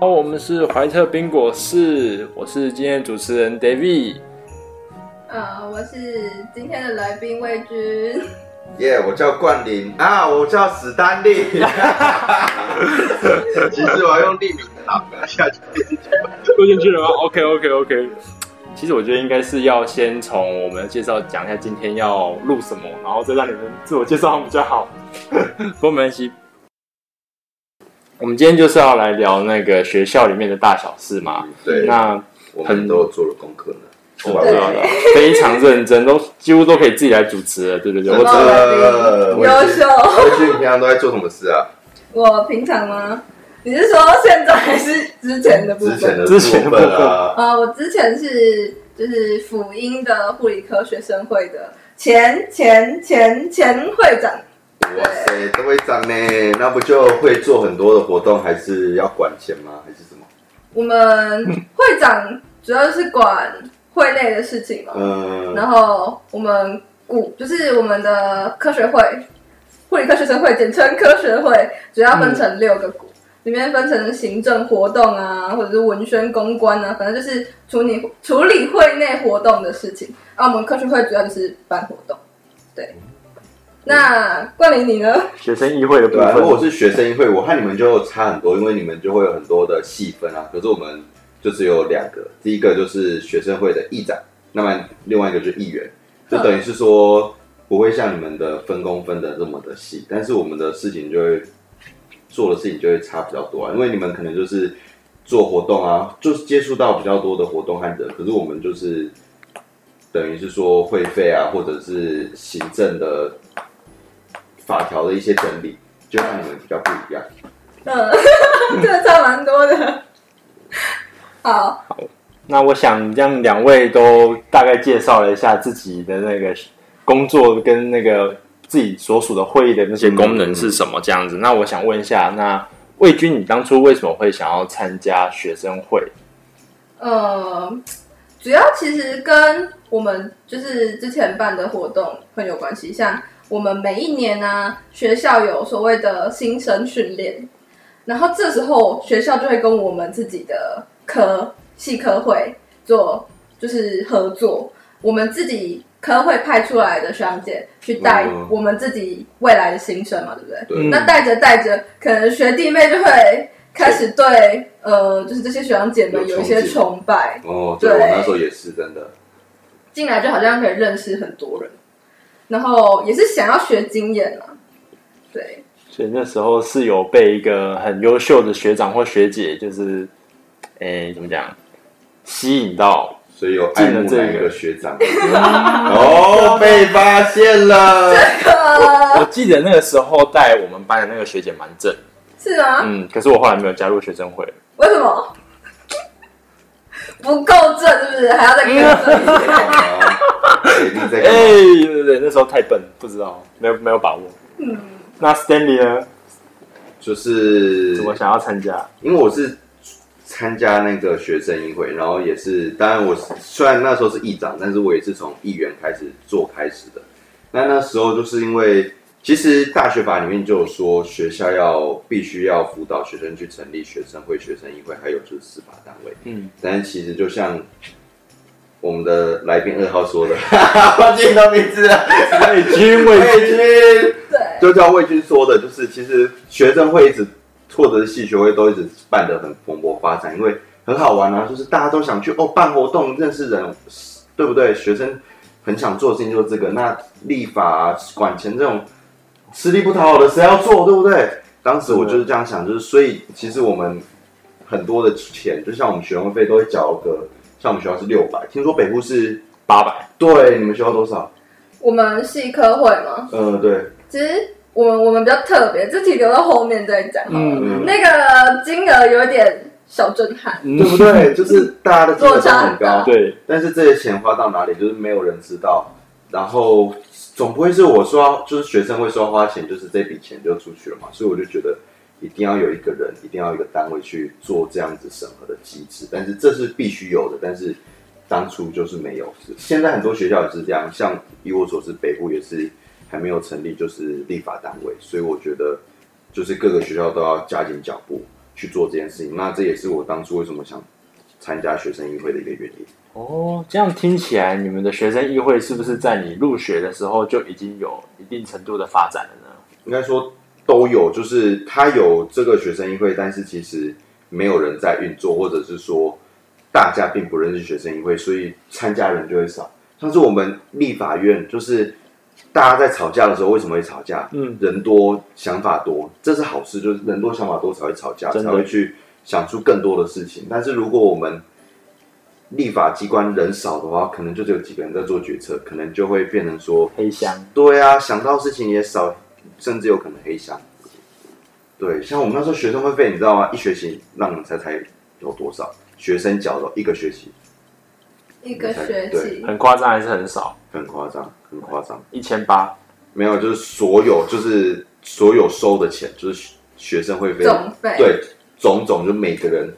好，我们是怀特冰果室，我是今天的主持人 David。啊，uh, 我是今天的来宾魏军。耶，yeah, 我叫冠霖啊，我叫史丹利。其实我要用匿名好了，下去 录进去了吗？OK OK OK。其实我觉得应该是要先从我们的介绍讲一下今天要录什么，然后再让你们自我介绍比较好。不过没关系。我们今天就是要来聊那个学校里面的大小事嘛。对，那我们都做了功课呢。对，非常认真，都几乎都可以自己来主持了。对对对，我觉得优秀。魏军，你平常都在做什么事啊？我平常吗？你是说现在还是之前的部分？之前的之前的部分啊。呃，我之前是就是辅英的护理科学生会的前前前前会长。哇塞，都会长呢？那不就会做很多的活动，还是要管钱吗？还是什么？我们会长主要是管会内的事情嘛。嗯。然后我们股就是我们的科学会，护理科学生会，简称科学会，主要分成六个股，嗯、里面分成行政活动啊，或者是文宣公关啊，反正就是处理处理会内活动的事情。啊，我们科学会主要就是办活动，对。那冠霖你呢？学生议会的部分，如果是学生议会，我和你们就差很多，因为你们就会有很多的细分啊。可是我们就只有两个，第一个就是学生会的议长，那么另外一个就是议员，就等于是说不会像你们的分工分的这么的细，但是我们的事情就会做的事情就会差比较多啊。因为你们可能就是做活动啊，就是接触到比较多的活动和人，可是我们就是等于是说会费啊，或者是行政的。法条的一些整理，就让你们比较不一样。嗯，这个差蛮多的。好，好，那我想让两位都大概介绍了一下自己的那个工作跟那个自己所属的会议的那些功能是什么这样子。嗯、那我想问一下，那魏军，你当初为什么会想要参加学生会？呃，主要其实跟我们就是之前办的活动很有关系，像。我们每一年呢、啊，学校有所谓的新生训练，然后这时候学校就会跟我们自己的科系科会做就是合作，我们自己科会派出来的学长姐去带我们自己未来的新生嘛，对不对？对。那带着带着，可能学弟妹就会开始对呃，就是这些学长姐们有一些崇拜哦。对，我那时候也是真的，进来就好像可以认识很多人。然后也是想要学经验啊，对，所以那时候是有被一个很优秀的学长或学姐，就是，哎，怎么讲，吸引到，所以有爱慕这个。学长，哦，被发现了。这个，我记得那个时候带我们班的那个学姐蛮正，是吗？嗯，可是我后来没有加入学生会，为什么？不够正，是不是？还要再更正一点？哎，对对对，那时候太笨，不知道，没有没有把握。嗯，那 Stanley 呢？就是怎么想要参加？因为我是参加那个学生议会，然后也是，当然我虽然那时候是议长，但是我也是从议员开始做开始的。那那时候就是因为。其实大学法里面就有说，学校要必须要辅导学生去成立学生会、学生议会，还有就是司法单位。嗯，但是其实就像我们的来宾二号说的，忘记你的名字了，魏军，魏军，对，就叫魏军说的，就是其实学生会一直或者是系学会都一直办得很蓬勃发展，因为很好玩啊，就是大家都想去哦办活动认识人，对不对？学生很想做的事情就是这个，那立法啊、管钱这种。吃力不讨好的谁要做，对不对？当时我就是这样想，就是所以其实我们很多的钱，就像我们学生会费都会缴个，像我们学校是六百，听说北部是八百，对，你们学校多少？我们系科会吗？嗯，对。其实我们我们比较特别，这题留到后面再讲。嗯，那个金额有点小震撼，对不对？就是大家的金额都很高，对。但是这些钱花到哪里，就是没有人知道。然后。总不会是我说，就是学生会说花钱，就是这笔钱就出去了嘛？所以我就觉得一定要有一个人，一定要有一个单位去做这样子审核的机制。但是这是必须有的，但是当初就是没有。现在很多学校也是这样，像以我所知，北部也是还没有成立就是立法单位。所以我觉得就是各个学校都要加紧脚步去做这件事情。那这也是我当初为什么想参加学生议会的一个原因。哦，这样听起来，你们的学生议会是不是在你入学的时候就已经有一定程度的发展了呢？应该说都有，就是他有这个学生议会，但是其实没有人在运作，或者是说大家并不认识学生议会，所以参加人就会少。像是我们立法院，就是大家在吵架的时候，为什么会吵架？嗯，人多想法多，这是好事，就是人多想法多才会吵架，才会去想出更多的事情。但是如果我们立法机关人少的话，可能就只有几个人在做决策，可能就会变成说黑箱。对啊，想到事情也少，甚至有可能黑箱。对，像我们那时候学生会费，你知道吗？一学期让你猜猜有多少？学生缴的一个学期，一个学期很夸张还是很少？很夸张，很夸张，一千八没有，就是所有就是所有收的钱，就是学生会费总费对。种种就每个人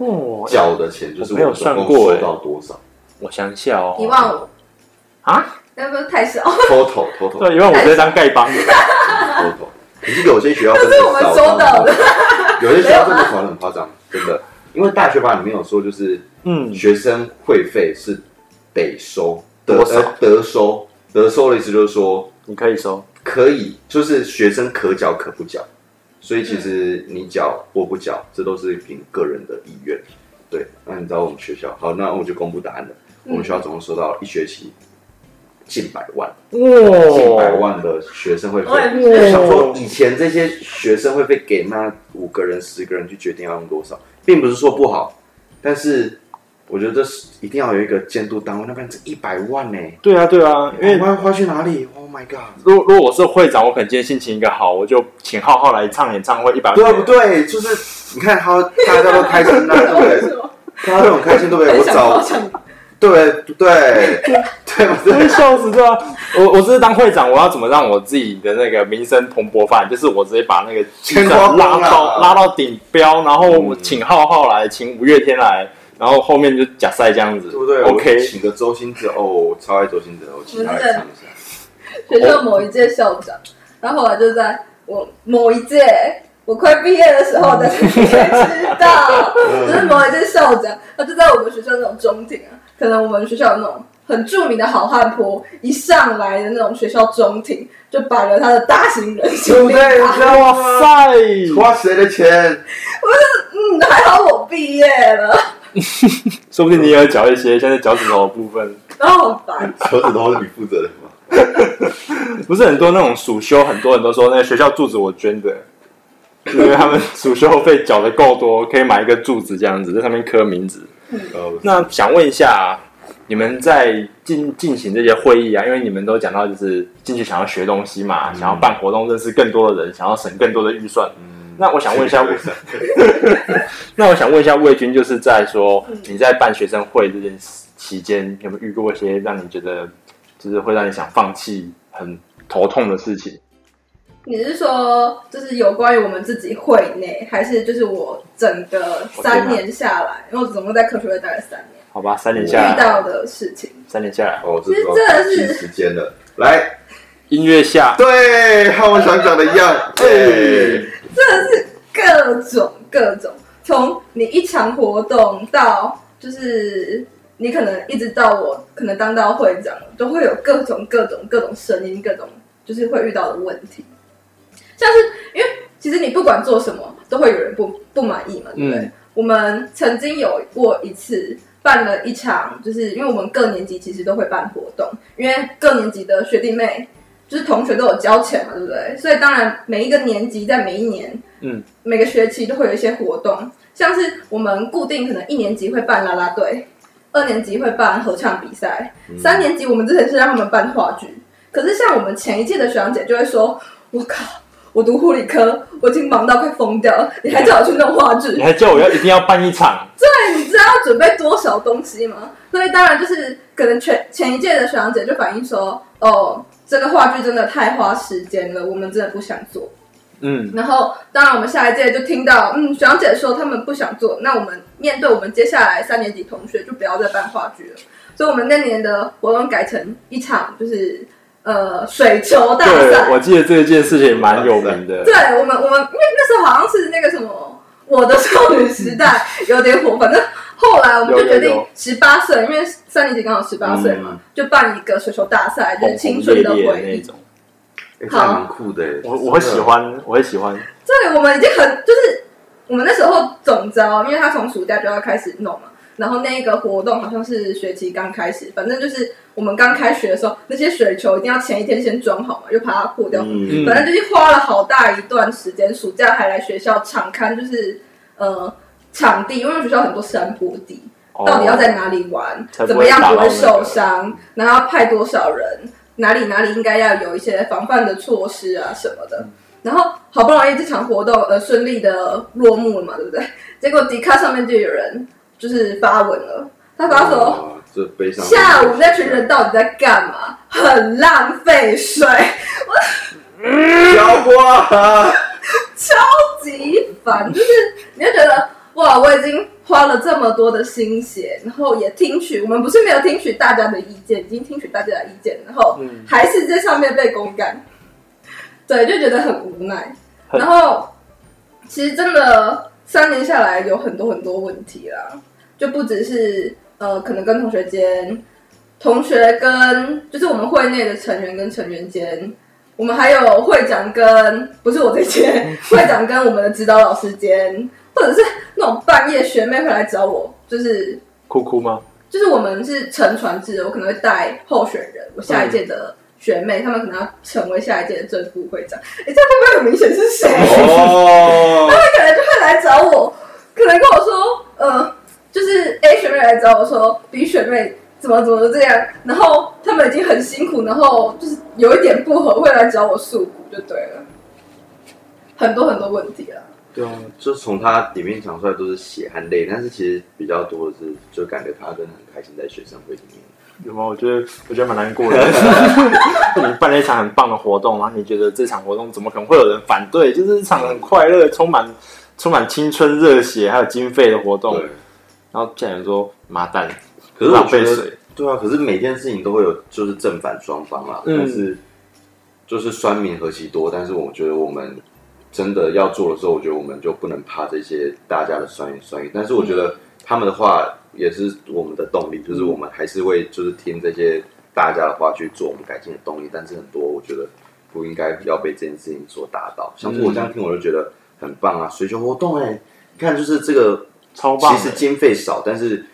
缴的钱，就是没有算过收到多少？我想笑哦，一万五啊？那不是太少？total total 对，一万五直接当丐帮。total，可是有些学校这是我们收到的，有些学校真的考的 很夸张，真的。因为大学法里面有说，就是嗯，学生会费是得收，得得收，得收的意思就是说你可以收，可以，就是学生可缴可不缴。所以其实你缴或不缴，这都是凭个人的意愿。对，那你知道我们学校，好，那我就公布答案了。嗯、我们学校总共收到一学期近百万，哇，近百万的学生会费。我想说，以前这些学生会费给那五个人、十个人去决定要用多少，并不是说不好，但是。我觉得这是一定要有一个监督单位，那边这一百万呢？对啊，对啊，因为我要花去哪里？Oh my god！如果如果我是会长，我可能今天心情一个好，我就请浩浩来唱演唱会，一百万。对不对？就是你看他大家都开心，对不对？大家都很开心，对不对？我找对对对，我会 笑死对啊！我我这是当会长，我要怎么让我自己的那个名声蓬勃发展？就是我直接把那个钱拉到拉到顶标，然后我请浩浩来，请五月天来。然后后面就假赛这样子，对不对？OK，请个周星驰哦，超爱周星驰，我请他来唱一下。学校某一届校长，然后后来就在我某一届我快毕业的时候才知道，就是某一届校长，他就在我们学校那种中庭啊，可能我们学校有那种很著名的好汉坡，一上来的那种学校中庭，就摆了他的大型人形立牌。哇塞，花谁的钱？我说，嗯，还好我毕业了。说不定你也要缴一些，现在脚趾头的部分。然后好烦，脚趾头是你负责的吗？不是很多那种暑修，很多人都说那个学校柱子我捐的，因为他们暑修费缴的够多，可以买一个柱子这样子，在上面刻名字。嗯、那想问一下，你们在进进行这些会议啊？因为你们都讲到就是进去想要学东西嘛，嗯、想要办活动，认识更多的人，想要省更多的预算。嗯那我想问一下，那我想问一下魏军，就是在说你在办学生会这件事期间，有没有遇过一些让你觉得就是会让你想放弃、很头痛的事情？你是说，就是有关于我们自己会内，还是就是我整个三年下来，因为我总共在科学会待了三年？好吧，三年下来遇到的事情，三年下来，哦，其实真的是时间了。来，音乐下，对，和我想讲的一样，对。真的是各种各种，从你一场活动到就是你可能一直到我可能当到会长，都会有各种各种各种声音，各种就是会遇到的问题。像是因为其实你不管做什么，都会有人不不满意嘛，对不对？嗯、我们曾经有过一次办了一场，就是因为我们各年级其实都会办活动，因为各年级的学弟妹。就是同学都有交钱嘛，对不对？所以当然每一个年级在每一年，嗯，每个学期都会有一些活动，像是我们固定可能一年级会办啦啦队，二年级会办合唱比赛，嗯、三年级我们之前是让他们办话剧。可是像我们前一届的学长姐就会说：“我靠，我读护理科，我已经忙到快疯掉了，你还叫我去弄话剧？你还叫我要一定要办一场？对，你知道要准备多少东西吗？所以当然就是可能前前一届的学长姐就反映说：哦。”这个话剧真的太花时间了，我们真的不想做。嗯，然后当然我们下一届就听到，嗯，学长姐说他们不想做，那我们面对我们接下来三年级同学就不要再办话剧了。所以，我们那年的活动改成一场，就是呃水球大赛。对，我记得这件事情蛮有名的。对我们，我们因为那时候好像是那个什么。我的少女时代有点火，反正后来我们就决定十八岁，因为三年级刚好十八岁嘛，嗯、就办一个水球大赛，就是青春的回忆。好，蛮酷的，我我会喜欢，我会喜欢。对，我们已经很就是我们那时候总招，因为他从暑假就要开始弄嘛。然后那个活动好像是学期刚开始，反正就是我们刚开学的时候，那些水球一定要前一天先装好嘛，又怕它破掉。嗯、反正就是花了好大一段时间，暑假还来学校场刊，就是呃场地，因为学校很多山坡地，哦、到底要在哪里玩，怎么样不会受伤，然后要派多少人，哪里哪里应该要有一些防范的措施啊什么的。嗯、然后好不容易这场活动呃顺利的落幕了嘛，对不对？结果迪卡上面就有人。就是发文了，他发说：“这悲伤。下午那群人到底在干嘛？很浪费水。我 ”浇花，超级烦。就是你就觉得哇，我已经花了这么多的心血，然后也听取我们不是没有听取大家的意见，已经听取大家的意见，然后还是在上面被公干。对，就觉得很无奈。然后其实真的三年下来有很多很多问题啦。就不只是呃，可能跟同学间，同学跟就是我们会内的成员跟成员间，我们还有会长跟不是我这间 会长跟我们的指导老师间，或者是那种半夜学妹会来找我，就是哭哭吗？就是我们是乘船制，我可能会带候选人，我下一届的学妹，他们可能要成为下一届的正副会长。哎，这样会不会很明显是谁？哦，他们可能就会来找我，可能跟我说，呃。就是 A 学妹来找我说，B 学妹怎么怎么这样，然后他们已经很辛苦，然后就是有一点不合，会来找我诉苦，就对了，很多很多问题啊。对啊，就从他里面讲出来都是血和泪，但是其实比较多的是，就感觉他真的很开心在学生会里面。有吗？我觉得我觉得蛮难过的。你办了一场很棒的活动，然后你觉得这场活动怎么可能会有人反对？就是一场很快乐、充满充满青春热血还有经费的活动。然后竟然说麻蛋，可是浪费水，对啊，可是每件事情都会有就是正反双方啊，嗯、但是就是酸民何其多，但是我觉得我们真的要做的时候，我觉得我们就不能怕这些大家的酸言酸语，但是我觉得他们的话也是我们的动力，就是我们还是会就是听这些大家的话去做我们改进的动力，但是很多我觉得不应该要被这件事情所打倒，像是我这样听我就觉得很棒啊，水球活动哎、欸，你看就是这个。超棒！其实经费少，但是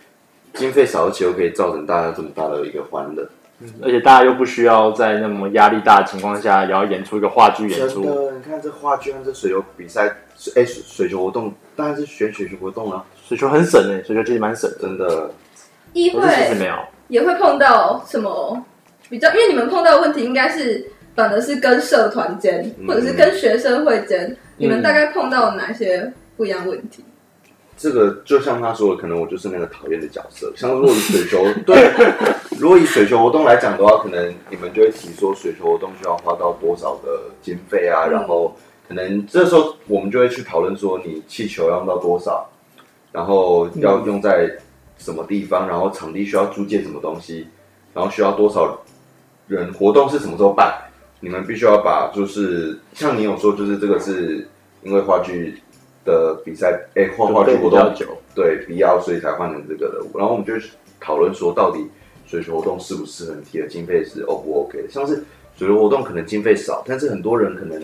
经费少，而且又可以造成大家这么大的一个欢乐。嗯，而且大家又不需要在那么压力大的情况下，也要演出一个话剧演出。真的，你看这话剧和这水球比赛，哎，水水球活动当然是选水球活动啊。水球很省哎，水球其实蛮省，真的。议会其实没有，也会碰到什么比较？因为你们碰到的问题，应该是反而是跟社团间，或者是跟学生会间，嗯、你们大概碰到哪些不一样问题？这个就像他说的，可能我就是那个讨厌的角色。像如果以水球，对，如果以水球活动来讲的话，可能你们就会提说水球活动需要花到多少的经费啊，然后可能这时候我们就会去讨论说，你气球要用到多少，然后要用在什么地方，然后场地需要租借什么东西，然后需要多少人，活动是什么时候办，你们必须要把就是像你有说，就是这个是因为话剧。的比赛，哎、欸，画话剧活动对必要，所以才换成这个的。然后我们就讨论说，到底水球活动适不适合你提的经费是 O 不 OK 的？像是水球活动可能经费少，但是很多人可能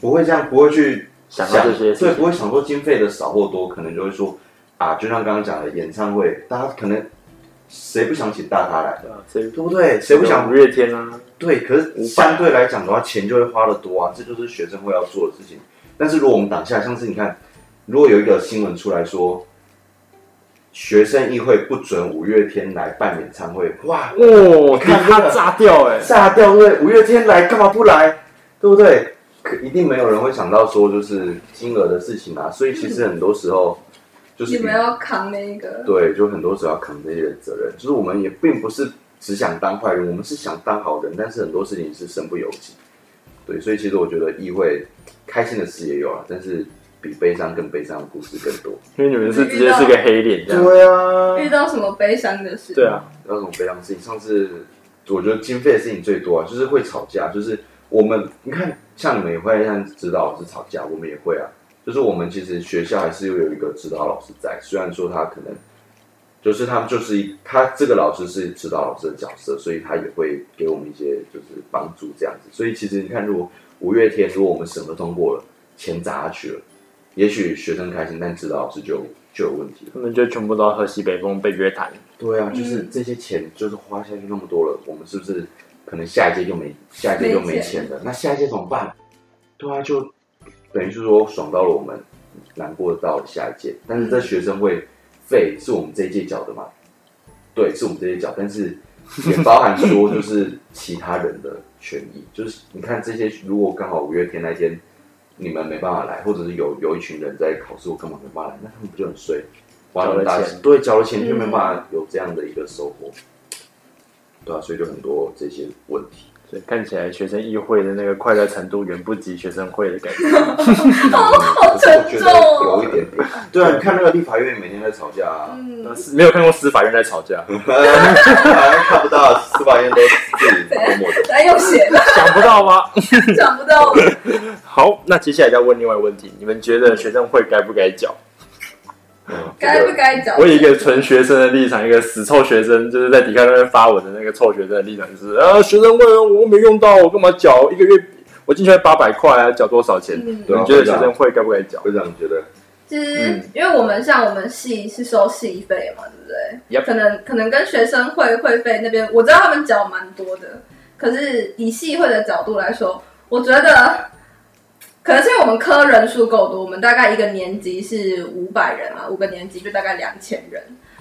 不会这样，不会去想，想这些，对，不会想说经费的少或多，可能就会说啊，就像刚刚讲的演唱会，大家可能谁不想请大咖来，对，对不对？谁不想五月天啊？对，可是相对来讲的话，钱就会花的多啊，这就是学生会要做的事情。但是如果我们挡下，像是你看，如果有一个新闻出来说，学生议会不准五月天来办演唱会，哇哦，看他炸掉哎，炸掉对不对？五月天来干嘛不来？对不对？可一定没有人会想到说就是金额的事情啊。所以其实很多时候就是你们要扛那个，对，就很多时候要扛这些责任。就是我们也并不是只想当坏人，我们是想当好人，但是很多事情是身不由己。对，所以其实我觉得议会开心的事也有啊，但是比悲伤更悲伤的故事更多。因为你们是直接是个黑脸，这样。对啊。遇到什么悲伤的事？对啊，遇到什么悲伤的事情？上次我觉得经费的事情最多啊，就是会吵架。就是我们你看，像你们也会像指导老师吵架，我们也会啊。就是我们其实学校还是有一个指导老师在，虽然说他可能就是他们就是一他这个老师是指导老师的角色，所以他也会给我们一些就是帮助这样子。所以其实你看，如果五月天如果我们审核通过了，钱砸下去了，也许学生开心，但指导老师就就有问题了。他们就全部都要喝西北风被约谈。对啊，就是这些钱就是花下去那么多了，我们是不是可能下一届就没下一届就没钱了？那下一届怎么办？对啊，就。等于是说爽到了我们，难过到了下一届，但是这学生会费是我们这一届缴的嘛？对，是我们这一届缴，但是也包含说就是其他人的权益，就是你看这些，如果刚好五月天那天你们没办法来，或者是有有一群人在考试，我根本没办法来，那他们不就很衰？花了大钱，对，交了钱就没办法有这样的一个收获，对啊，所以就很多这些问题。所以看起来学生议会的那个快乐程度远不及学生会的感觉，好沉重哦，有一点点。对啊，你看那个立法院每天在吵架，啊，嗯，没有看过司法院在吵架，好像看不到司法院都自己默默的，来用写的，想不到吗？想不到。好，那接下来要问另外一个问题，你们觉得学生会该不该缴？该不该缴？我以一个纯学生的立场，一个死臭学生，就是在底下那边发文的那个臭学生的立场，就是啊，学生会我没用到，我干嘛缴一个月？我进去八百块啊，缴多少钱？嗯、你觉得学生会该不该缴？会这样觉得？其实，因为我们像我们系是收系费嘛，对不对.可能可能跟学生会会费那边，我知道他们缴蛮多的。可是以系会的角度来说，我觉得。可能是因为我们科人数够多，我们大概一个年级是五百人嘛，五个年级就大概两千人。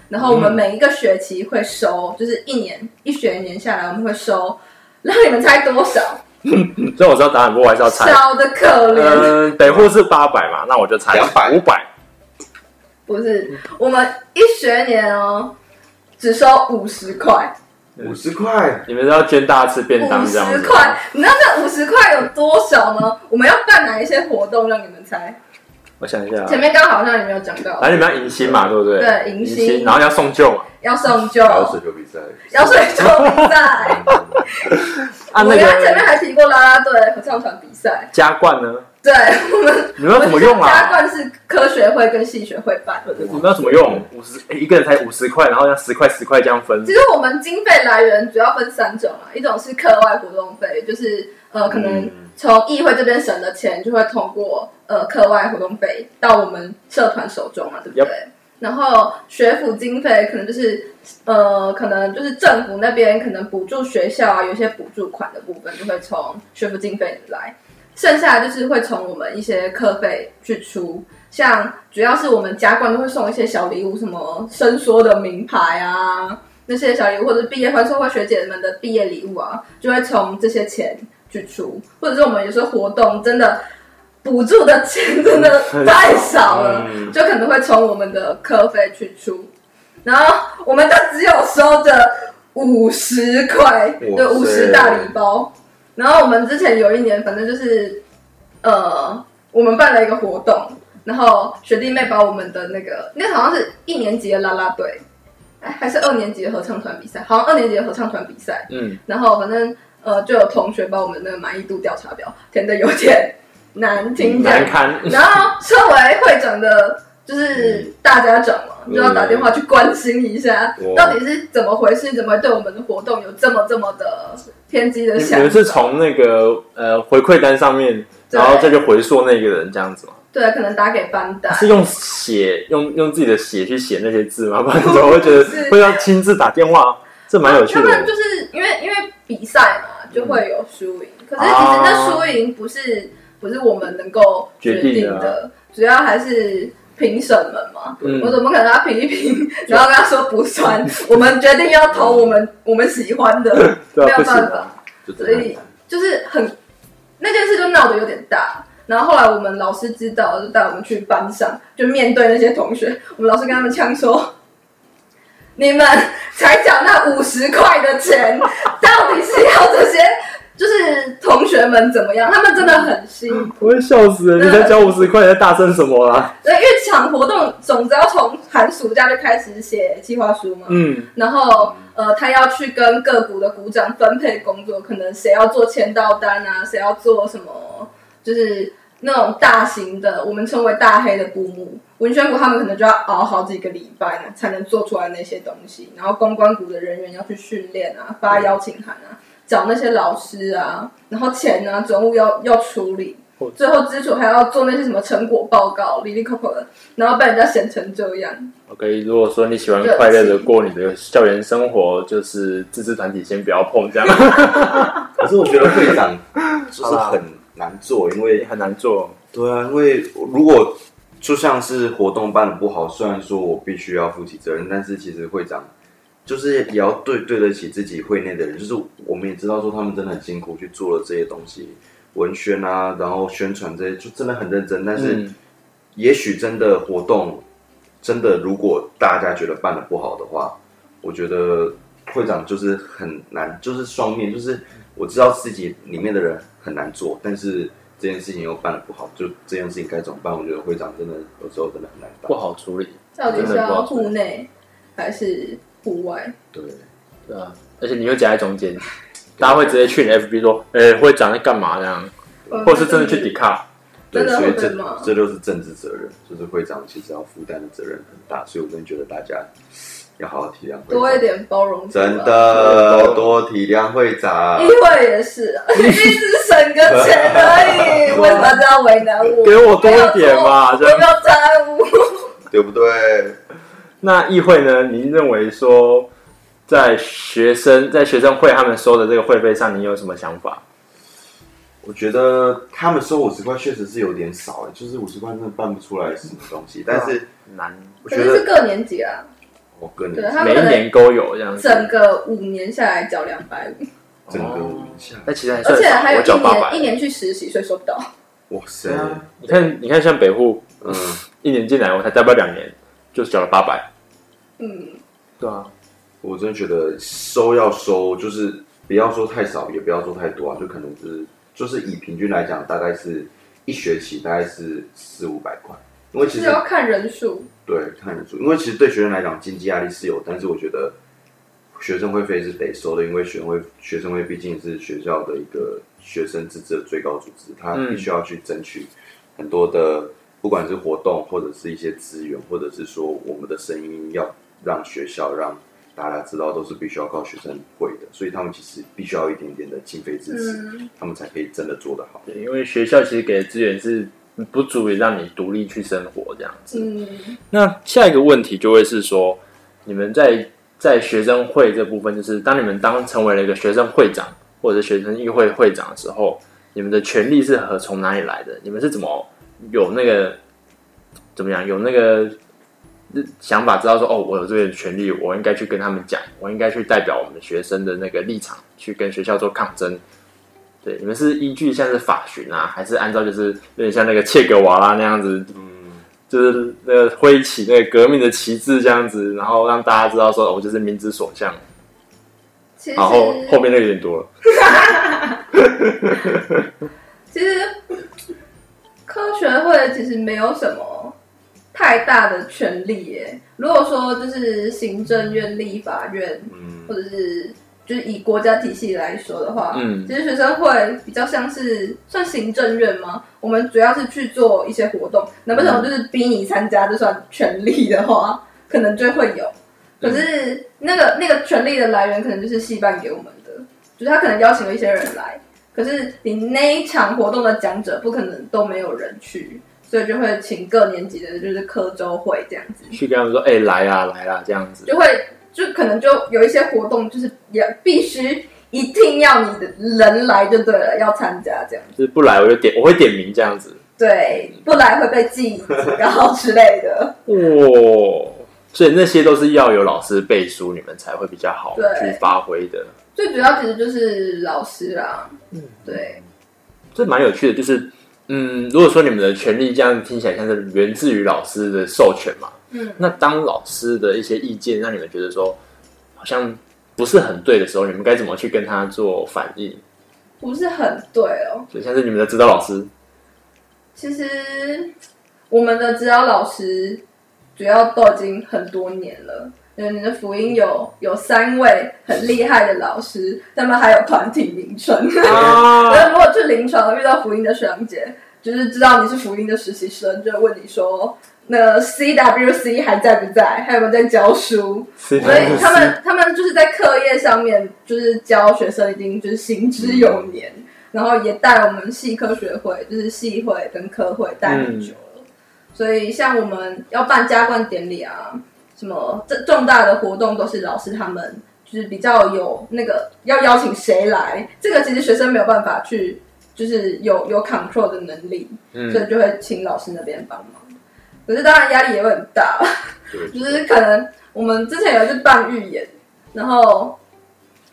然后我们每一个学期会收，就是一年一学年下来我们会收，然后你们猜多少？所以我知道答案，不过我还是要猜。小的可怜。嗯，北户是八百嘛，那我就猜两百五百。不是，我们一学年哦，只收五十块。五十块，你们是要捐大吃便当这样子？五十块，你知道这五十块有多少吗？我们要办哪一些活动让你们猜？我想一下，前面刚好像也没有讲到，反正你们要迎新嘛，对不对？对，迎新，然后要送旧嘛，要送旧，要水球比赛，要水球比赛。我们前面还提过啦啦队合唱团比赛，加冠呢？对我们，你们要怎么用啊？加冠是科学会跟系学会办的。你们要怎么用？五十，一个人才五十块，然后要十块十块这样分。其实我们经费来源主要分三种啊，一种是课外活动费，就是呃，可能从议会这边省的钱就会通过呃课外活动费到我们社团手中嘛，对不对？Yep. 然后学府经费可能就是呃，可能就是政府那边可能补助学校啊，有些补助款的部分就会从学府经费来。剩下的就是会从我们一些课费去出，像主要是我们加冠都会送一些小礼物，什么伸缩的名牌啊，那些小礼物，或者毕业欢送会学姐们的毕业礼物啊，就会从这些钱去出，或者是我们有时候活动真的补助的钱真的太少了，就可能会从我们的课费去出，然后我们就只有收着五十块，对，五十大礼包。然后我们之前有一年，反正就是，呃，我们办了一个活动，然后学弟妹把我们的那个，那好像是一年级的啦啦队，哎，还是二年级的合唱团比赛，好像二年级的合唱团比赛，嗯，然后反正呃，就有同学把我们的那个满意度调查表填的有点难听，难堪，然后身为会长的。就是大家长嘛，就要打电话去关心一下，到底是怎么回事？怎么会对我们的活动有这么这么的偏激的想法？你们是从那个呃回馈单上面，然后再去回溯那个人这样子吗？对，可能打给班代，是用血用用自己的血去写那些字吗？不然怎么会觉得 会要亲自打电话？这蛮有趣的。他们就是因为因为比赛嘛，就会有输赢。可是其实那输赢不是不是我们能够决定的，主要还是。评审们嘛，嗯、我怎么可能他评一评，然后跟他说不算？我们决定要投我们我们喜欢的，没有办法，所以就是很那件事就闹得有点大。然后后来我们老师知道，就带我们去班上，就面对那些同学，我们老师跟他们呛说：“ 你们才缴那五十块的钱，到底是要这些？”就是同学们怎么样？他们真的很辛苦，我会笑死了！你才交五十块，你在大声什么啦？对，因为场活动总之要从寒暑假就开始写计划书嘛。嗯，然后呃，他要去跟各股的股长分配工作，可能谁要做签到单啊，谁要做什么，就是。那种大型的，我们称为大黑的布幕，文宣股他们可能就要熬好几个礼拜呢，才能做出来那些东西。然后公关股的人员要去训练啊，发邀请函啊，找那些老师啊，然后钱啊，总务要要处理，最后基础还要做那些什么成果报告，里里扣扣的，然后被人家嫌成这样。OK，如果说你喜欢快乐的过你的校园生活，就是自治团体先不要碰这样。可是我觉得会长就是很。难做，因为很难做。对啊，因为如果就像是活动办的不好，虽然说我必须要负起责任，但是其实会长就是也要对对得起自己会内的人。就是我们也知道说他们真的很辛苦去做了这些东西，文宣啊，然后宣传这些，就真的很认真。但是也许真的活动真的如果大家觉得办得不好的话，我觉得会长就是很难，就是双面，就是。我知道自己里面的人很难做，但是这件事情又办得不好，就这件事情该怎么办？我觉得会长真的有时候真的很难办，不好处理。到底是要户内还是户外？对，对啊，而且你又夹在中间，大家会直接去你 FB 说：“哎、欸，会长在干嘛？”这样，或是真的去抵抗。对，所以这这就是政治责任，就是会长其实要负担的责任很大，所以我真的觉得大家。要好好体谅，多一点包容，真的多体谅会长。议会也是，你一直省个钱而已，为什么这样为难我？给我多一点嘛，不要对不对？那议会呢？您认为说，在学生在学生会他们收的这个会费上，你有什么想法？我觉得他们收五十块确实是有点少，就是五十块真的办不出来什么东西，但是难。我觉得是各年级啊。我跟你每一年都有这样子，整个五年下来缴两百五，整个五年下来，那其实而且还有一年一年去实习，所以收不到。哇塞！你看，你看，像北户，嗯，一年进来我才待不了两年，就缴了八百。嗯，对啊，我真的觉得收要收，就是不要说太少，也不要说太多啊，就可能是就是以平均来讲，大概是一学期大概是四五百块。因为其实要看人数，对，看人数。因为其实对学生来讲，经济压力是有，但是我觉得学生会费是得收的，因为学生会学生会毕竟是学校的一个学生自治的最高组织，他必须要去争取很多的，不管是活动或者是一些资源，或者是说我们的声音要让学校让大家知道，都是必须要靠学生会的，所以他们其实必须要一点点的经费支持，嗯、他们才可以真的做得好。对，因为学校其实给的资源是。不足以让你独立去生活这样子。嗯，那下一个问题就会是说，你们在在学生会这部分，就是当你们当成为了一个学生会长或者学生议会会长的时候，你们的权利是和从哪里来的？你们是怎么有那个怎么样有那个想法，知道说哦，我有这个权利，我应该去跟他们讲，我应该去代表我们学生的那个立场去跟学校做抗争。对，你们是依据像是法巡啊，还是按照就是有点像那个切格瓦拉那样子，嗯，就是那个挥起那个革命的旗帜这样子，然后让大家知道说，我就是民之所向。然后后面那个有点多了。其实科学会其实没有什么太大的权力耶。如果说就是行政院、立法院，嗯，或者是。就是以国家体系来说的话，嗯，其实学生会比较像是算行政院吗？我们主要是去做一些活动，难不成就是逼你参加就算权利的话，可能就会有。可是那个那个权利的来源，可能就是戏办给我们的，就是他可能邀请了一些人来，可是你那一场活动的讲者不可能都没有人去，所以就会请各年级的，就是科周会这样子去跟他们说，哎、欸，来啊，来啊，这样子就会。就可能就有一些活动，就是也必须一定要你的人来就对了，要参加这样。就是不来我就点，我会点名这样子。对，不来会被记 然后之类的。哦，所以那些都是要有老师背书，你们才会比较好去发挥的。最主要其实就是老师啦。嗯，对。这蛮有趣的，就是嗯，如果说你们的权利这样听起来像是源自于老师的授权嘛。嗯，那当老师的一些意见让你们觉得说好像不是很对的时候，你们该怎么去跟他做反应？不是很对哦，就像是你们的指导老师。其实我们的指导老师主要都已经很多年了。嗯，你的福音有有三位很厉害的老师，他们还有团体名称。啊，如果去临床遇到福音的学长姐。就是知道你是福音的实习生，就问你说，那 CWC 还在不在？还有没有在教书？所以他们他们就是在课业上面，就是教学生已经就是行之有年，嗯、然后也带我们系科学会，就是系会跟科会带很久了。嗯、所以像我们要办加冠典礼啊，什么这重大的活动都是老师他们就是比较有那个要邀请谁来，这个其实学生没有办法去。就是有有 control 的能力，嗯、所以就会请老师那边帮忙。可是当然压力也会很大，就是可能我们之前有一次办预演，然后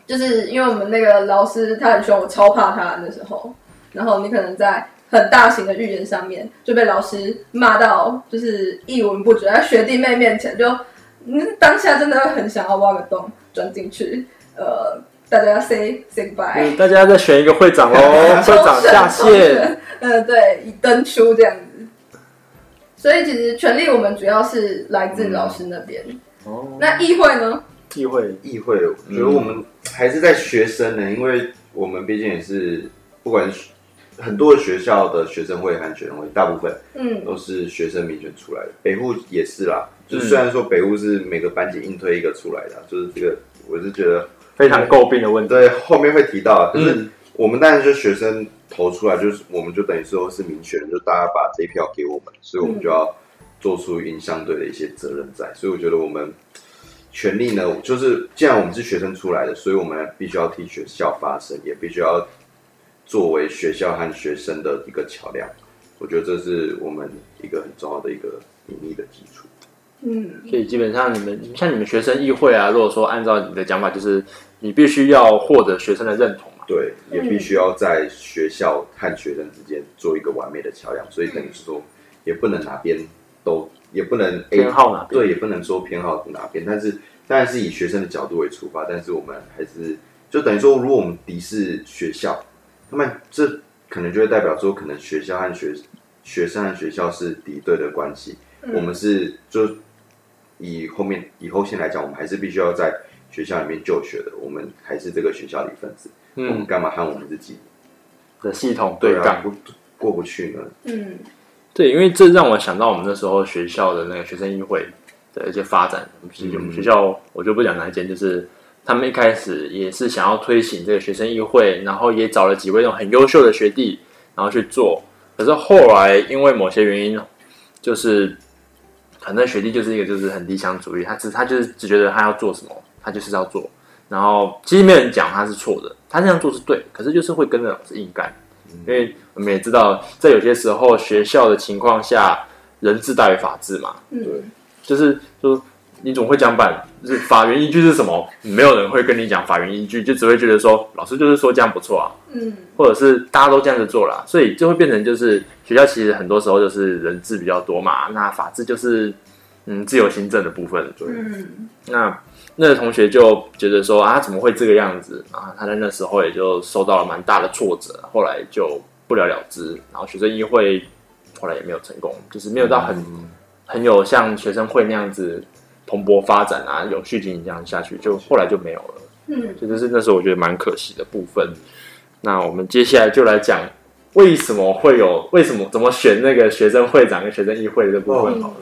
就是因为我们那个老师他很凶，我超怕他那时候。然后你可能在很大型的预言上面就被老师骂到，就是一文不值，在学弟妹面前就，嗯，当下真的会很想要挖个洞钻进去，呃。大家要 say say goodbye，嗯，大家再选一个会长喽，会长下线。嗯，对，以登出这样子。所以其实权力我们主要是来自老师那边。哦、嗯，那议会呢？议会，议会，我觉得我们还是在学生呢，因为我们毕竟也是不管很多学校的学生会和学生会，大部分嗯都是学生民选出来的。北户也是啦，就虽然说北户是每个班级硬推一个出来的，就是这个，我是觉得。非常诟病的问题，对，后面会提到。就是我们当然就学生投出来，就是我们就等于说是民选，就大家把这一票给我们，所以我们就要做出应相对的一些责任在。所以我觉得我们权利呢，就是既然我们是学生出来的，所以我们必须要替学校发声，也必须要作为学校和学生的一个桥梁。我觉得这是我们一个很重要的一个隐秘的基础。嗯，所以基本上你们像你们学生议会啊，如果说按照你的讲法，就是你必须要获得学生的认同嘛，对，也必须要在学校和学生之间做一个完美的桥梁，所以等于是说，也不能哪边都，也不能偏好哪边，对，也不能说偏好哪边，但是当然是以学生的角度为出发，但是我们还是就等于说，如果我们敌视学校，那么这可能就会代表说，可能学校和学学生和学校是敌对的关系，我们是就。以后面以后先来讲，我们还是必须要在学校里面就学的，我们还是这个学校的一份子。嗯，我们干嘛和我们自己的系统对干不过不去呢？嗯，对，因为这让我想到我们那时候学校的那个学生议会的一些发展。我们学校我就不讲哪一间，就是他们一开始也是想要推行这个学生议会，然后也找了几位那种很优秀的学弟，然后去做。可是后来因为某些原因，就是。反正学弟就是一个就是很理想主义，他只他就是只觉得他要做什么，他就是要做。然后其实没有人讲他是错的，他这样做是对，可是就是会跟着老师硬干。因为我们也知道，在有些时候学校的情况下，人治大于法治嘛。对，就是说你总会讲板，就是法源依据是什么？没有人会跟你讲法源依据，就只会觉得说老师就是说这样不错啊。嗯，或者是大家都这样子做啦，所以就会变成就是。学校其实很多时候就是人治比较多嘛，那法治就是嗯自由行政的部分。对，嗯、那那个同学就觉得说啊，怎么会这个样子啊？他在那时候也就受到了蛮大的挫折，后来就不了了之。然后学生议会后来也没有成功，就是没有到很、嗯、很有像学生会那样子蓬勃发展啊，有序经营这样下去，就后来就没有了。嗯，这就是那时候我觉得蛮可惜的部分。那我们接下来就来讲。为什么会有？为什么怎么选那个学生会长跟学生议会的这部分？好了，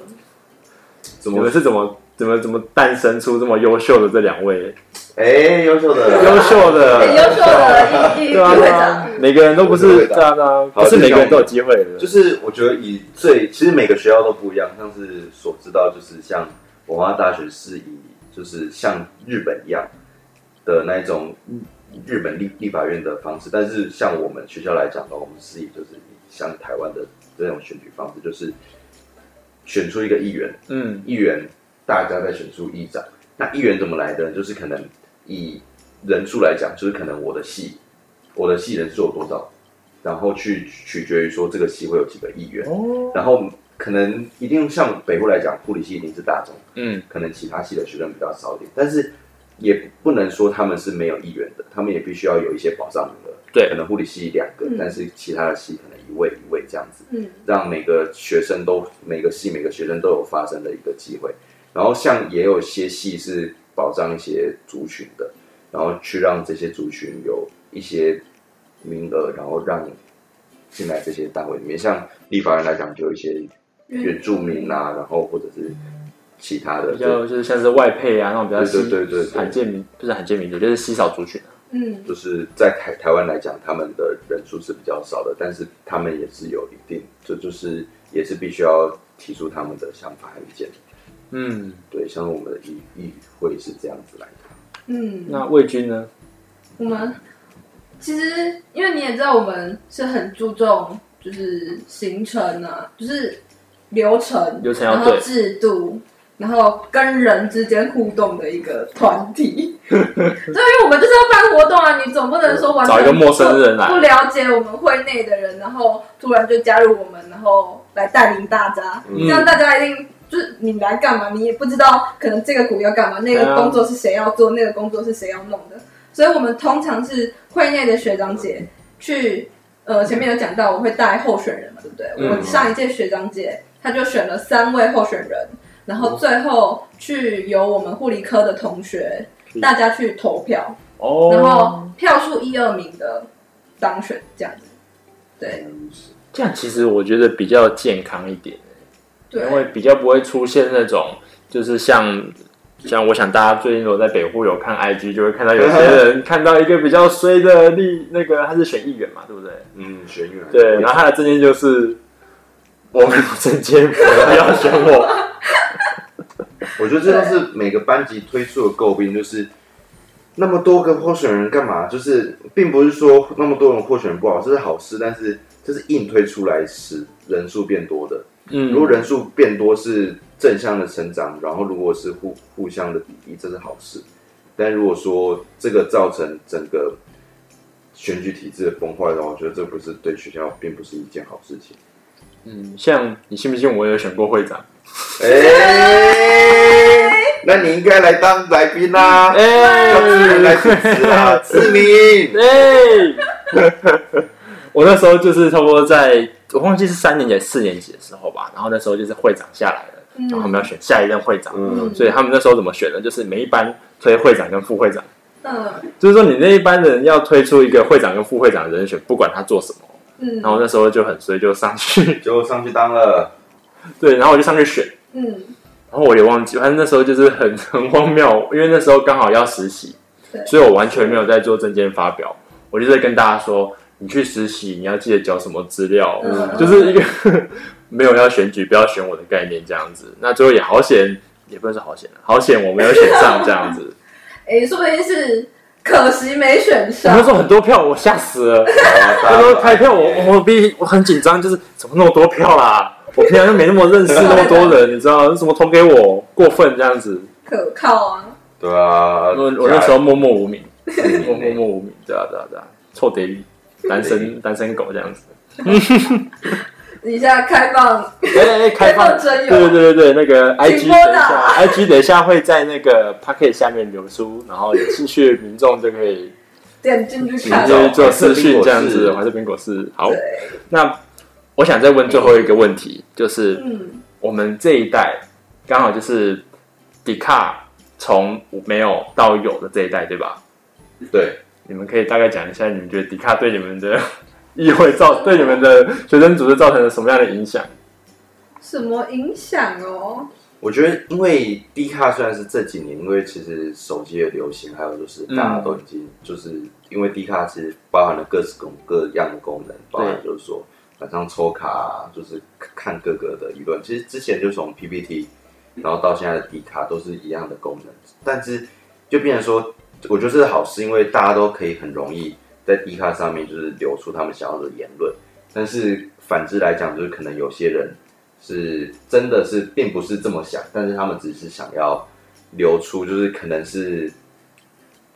怎么是怎么怎么怎么诞生出这么优秀的这两位？哎，优秀的，优秀的，优秀的议议会长，每个人都不是这样的，不是每个人都有机会的。就是我觉得以最其实每个学校都不一样，像是所知道，就是像文化大学是以就是像日本一样的那种。日本立立法院的方式，但是像我们学校来讲的话，我们是以就是以像台湾的这种选举方式，就是选出一个议员，嗯，议员大家再选出议长。那议员怎么来的？就是可能以人数来讲，就是可能我的系，我的系人数有多少，然后去取决于说这个系会有几个议员。哦，然后可能一定像北部来讲，护理系一定是大宗，嗯，可能其他系的学生比较少一点，但是。也不能说他们是没有意愿的，他们也必须要有一些保障名额。对，可能护理系两个，嗯、但是其他的系可能一位一位这样子，嗯，让每个学生都每个系每个学生都有发生的一个机会。然后像也有些系是保障一些族群的，然后去让这些族群有一些名额，然后让进来这些单位里面。像立法院来讲，就有一些原住民啊，然后或者是其他的，比较就是像是外配啊那种比较对对对罕见民，不是罕见民族，就是稀少族群。嗯，就是在台台湾来讲，他们的人数是比较少的，但是他们也是有一定，这就，就是也是必须要提出他们的想法和意见。嗯，对，像我们的议议会是这样子来的。嗯，那魏军呢？我们其实因为你也知道，我们是很注重就是行程啊，就是流程，流程然后制度。然后跟人之间互动的一个团体，所以因为我们就是要办活动啊，你总不能说完全找一个陌生人来不了解我们会内的人，然后突然就加入我们，然后来带领大家，嗯、这样大家一定就是你来干嘛？你也不知道可能这个股要干嘛，那个工作是谁要做，那个工作是谁要弄的，所以我们通常是会内的学长姐去，呃，前面有讲到我会带候选人嘛，对不对？嗯、我上一届学长姐他就选了三位候选人。然后最后去由我们护理科的同学，大家去投票，哦，然后票数一二名的当选这样子，对，这样其实我觉得比较健康一点，对，因为比较不会出现那种，就是像像我想大家最近我在北护有看 IG，就会看到有些人 看到一个比较衰的立那个他是选议员嘛，对不对？嗯，选议员，对，然后他的证件就是我没有政见，不要选我。我觉得这都是每个班级推出的诟病，就是那么多个候选人干嘛？就是并不是说那么多人候选人不好，这是好事，但是这是硬推出来使人数变多的。嗯，如果人数变多是正向的成长，然后如果是互互相的比例，这是好事。但如果说这个造成整个选举体制的崩坏的话，我觉得这不是对学校，并不是一件好事情。嗯，像你信不信我有选过会长？哎、欸，那你应该来当来宾啦！哎、欸，来主持啊，志明。哎，我那时候就是差不多在，我忘记是三年级、四年级的时候吧。然后那时候就是会长下来了，嗯、然后他们要选下一任会长。嗯，所以他们那时候怎么选呢？就是每一班推会长跟副会长。嗯，就是说你那一班的人要推出一个会长跟副会长的人选，不管他做什么。嗯，然后那时候就很衰，就上去，就上去当了。对，然后我就上去选。嗯，然后我也忘记，反正那时候就是很 很荒谬，因为那时候刚好要实习，所以我完全没有在做证件发表。我就在跟大家说，你去实习，你要记得交什么资料，嗯、就是一个没有要选举，不要选我的概念这样子。那最后也好险，也不能说好险，好险我没有选上这样子。哎，说不定是。可惜没选上。那时候很多票，我吓死了。那时候开票，我我比我很紧张，就是怎么那么多票啦？我平常又没那么认识那么多人，你知道？怎么投给我？过分这样子。可靠啊。对啊，我我那时候默默无名，默 默默无名，对啊对啊对啊，臭爹地，单身单身狗这样子。底下开放，哎 哎，开放真有，对对对对，那个 I G 等一下，I G 等一下会在那个 Pocket 下面流出，然后有兴趣的民众就可以点进去看，直接做私讯这样子。还是苹果是好，那我想再问最后一个问题，就是嗯，我们这一代刚好就是迪卡从没有到有的这一代，对吧？对，你们可以大概讲一下，你们觉得迪卡对你们的。议会造对你们的学生组织造成了什么样的影响？什么影响哦？我觉得，因为 D 卡虽然是这几年，因为其实手机的流行，还有就是大家都已经就是因为 D 卡其实包含了各式各样的功能，包含就是说晚上抽卡，就是看各个的舆论。其实之前就从 PPT，然后到现在的 D 卡都是一样的功能，但是就变成说，我觉得这是好事，因为大家都可以很容易。在 D 卡上面就是流出他们想要的言论，但是反之来讲，就是可能有些人是真的是并不是这么想，但是他们只是想要流出，就是可能是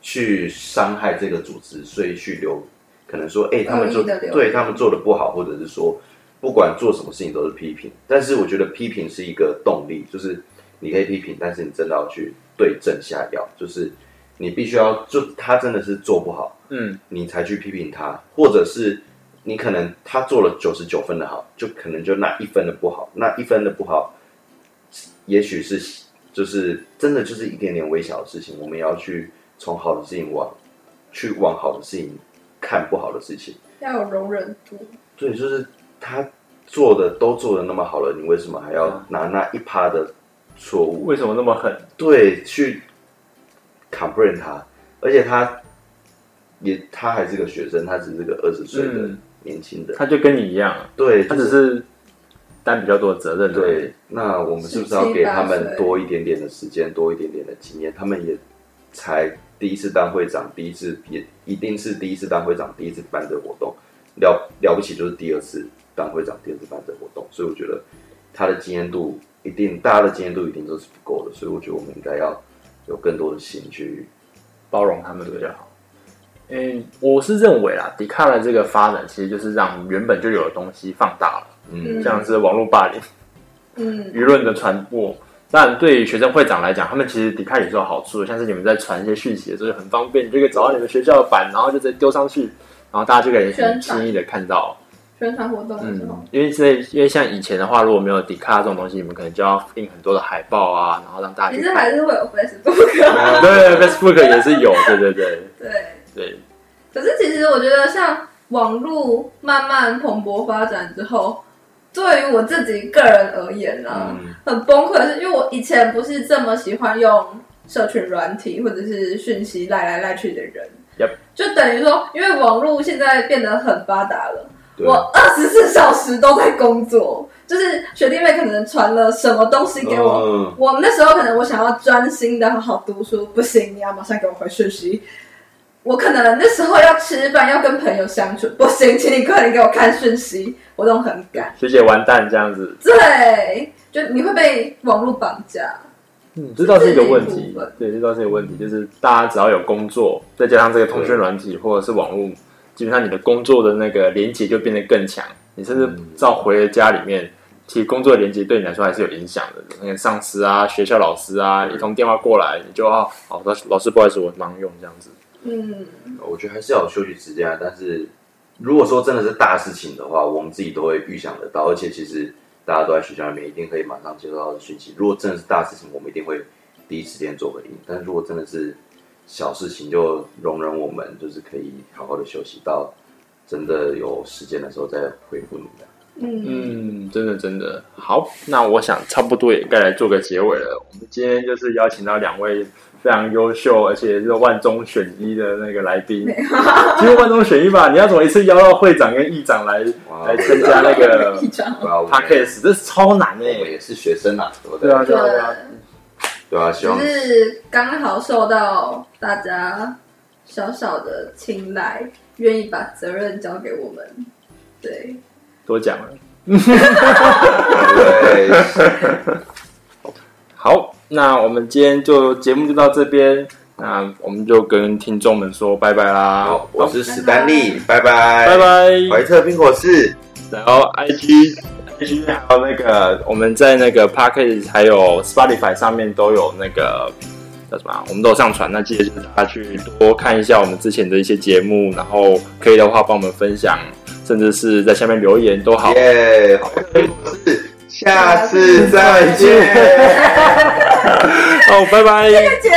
去伤害这个组织，所以去流，可能说，哎、欸，他们就对他们做的不好，或者是说不管做什么事情都是批评，但是我觉得批评是一个动力，就是你可以批评，但是你真的要去对症下药，就是。你必须要就他真的是做不好，嗯，你才去批评他，或者是你可能他做了九十九分的好，就可能就那一分的不好，那一分的不好，也许是就是真的就是一点点微小的事情，我们也要去从好的事情往去往好的事情看不好的事情，要有容忍度，对，就是他做的都做的那么好了，你为什么还要拿那一趴的错误？为什么那么狠？对，去 complain 他，而且他也他还是个学生，他只是个二十岁的年轻人，他就跟你一样，对，他只是担比较多的责任。对，那我们是不是要给他们多一点点的时间，多一点点的经验？他们也才第一次当会长，第一次也一定是第一次当会长，第一次办这活动，了了不起就是第二次当会长，第二次办这活动，所以我觉得他的经验度一定，大家的经验度一定都是不够的，所以我觉得我们应该要有更多的心去包容他们比较好。嗯，我是认为啦，迪卡的这个发展其实就是让原本就有的东西放大了，嗯，像是网络霸凌，嗯，舆论的传播。但对于学生会长来讲，他们其实迪卡也是有好处的，像是你们在传一些讯息的时候就很方便，你就可以找到你们学校的版，然后就直接丢上去，然后大家就可以很轻易的看到宣传活动的时候。嗯，因为在因为像以前的话，如果没有迪卡这种东西，你们可能就要印很多的海报啊，然后让大家。其实还是会有 Facebook，啊、对，Facebook 也是有，对对对对对。可是其实我觉得，像网络慢慢蓬勃发展之后。对于我自己个人而言呢、啊，嗯、很崩溃的是，因为我以前不是这么喜欢用社群软体或者是讯息赖来赖去的人，Yep. 就等于说，因为网络现在变得很发达了，对我二十四小时都在工作，就是学弟妹可能传了什么东西给我，嗯、我那时候可能我想要专心的好好读书，不行，你要马上给我回讯息。我可能那时候要吃饭，要跟朋友相处，不行，请你快点给我看讯息，我都很赶。学姐完蛋这样子。对，就你会被网络绑架。嗯，这倒是一个问题。对，这倒是一个问题，就是大家只要有工作，再加上这个通讯软体或者是网络，基本上你的工作的那个连接就变得更强。你甚至照回了家里面，其实工作的连接对你来说还是有影响的。那个上司啊，学校老师啊，一通电话过来，你就啊，好，老老师不好意思，我忙用这样子。嗯，我觉得还是要有休息时间啊。但是如果说真的是大事情的话，我们自己都会预想得到，而且其实大家都在学校里面，一定可以马上接收到的讯息。如果真的是大事情，我们一定会第一时间做回应。但是如果真的是小事情，就容忍我们，就是可以好好的休息，到真的有时间的时候再回复你的。嗯，真的真的好。那我想差不多也该来做个结尾了。我们今天就是邀请到两位。非常优秀，而且是万中选一的那个来宾，其实万中选一吧？你要怎么一次邀到会长跟议长来哇来参加那个 Podcast？这是超难诶，也是学生啊，对不对？对啊，对啊，对啊，对啊，希望是刚好受到大家小小的青睐，愿意把责任交给我们，对，多讲了，对，好。那我们今天就节目就到这边，那我们就跟听众们说拜拜啦。好，我是史丹利，拜拜，拜拜。怀特冰果室，然后 IG 还有那个我们在那个 p a c k a g e 还有 Spotify 上面都有那个叫什么？我们都有上传，那记得就是大家去多看一下我们之前的一些节目，然后可以的话帮我们分享，甚至是在下面留言都好。耶，怀特冰果室。下次再见。哦，拜拜。这个节